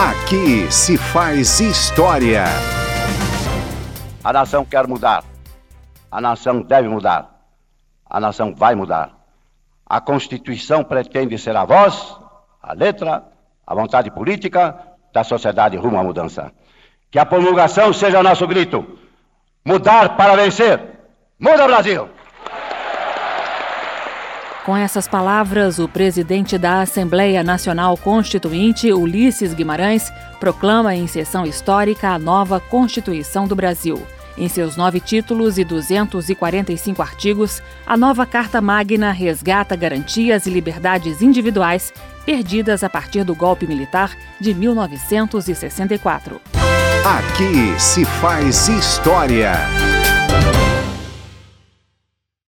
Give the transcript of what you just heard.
Aqui se faz história. A nação quer mudar. A nação deve mudar. A nação vai mudar. A Constituição pretende ser a voz, a letra, a vontade política da sociedade rumo à mudança. Que a promulgação seja nosso grito. Mudar para vencer. Muda Brasil! Com essas palavras, o presidente da Assembleia Nacional Constituinte, Ulisses Guimarães, proclama em sessão histórica a nova Constituição do Brasil. Em seus nove títulos e 245 artigos, a nova Carta Magna resgata garantias e liberdades individuais perdidas a partir do golpe militar de 1964. Aqui se faz história.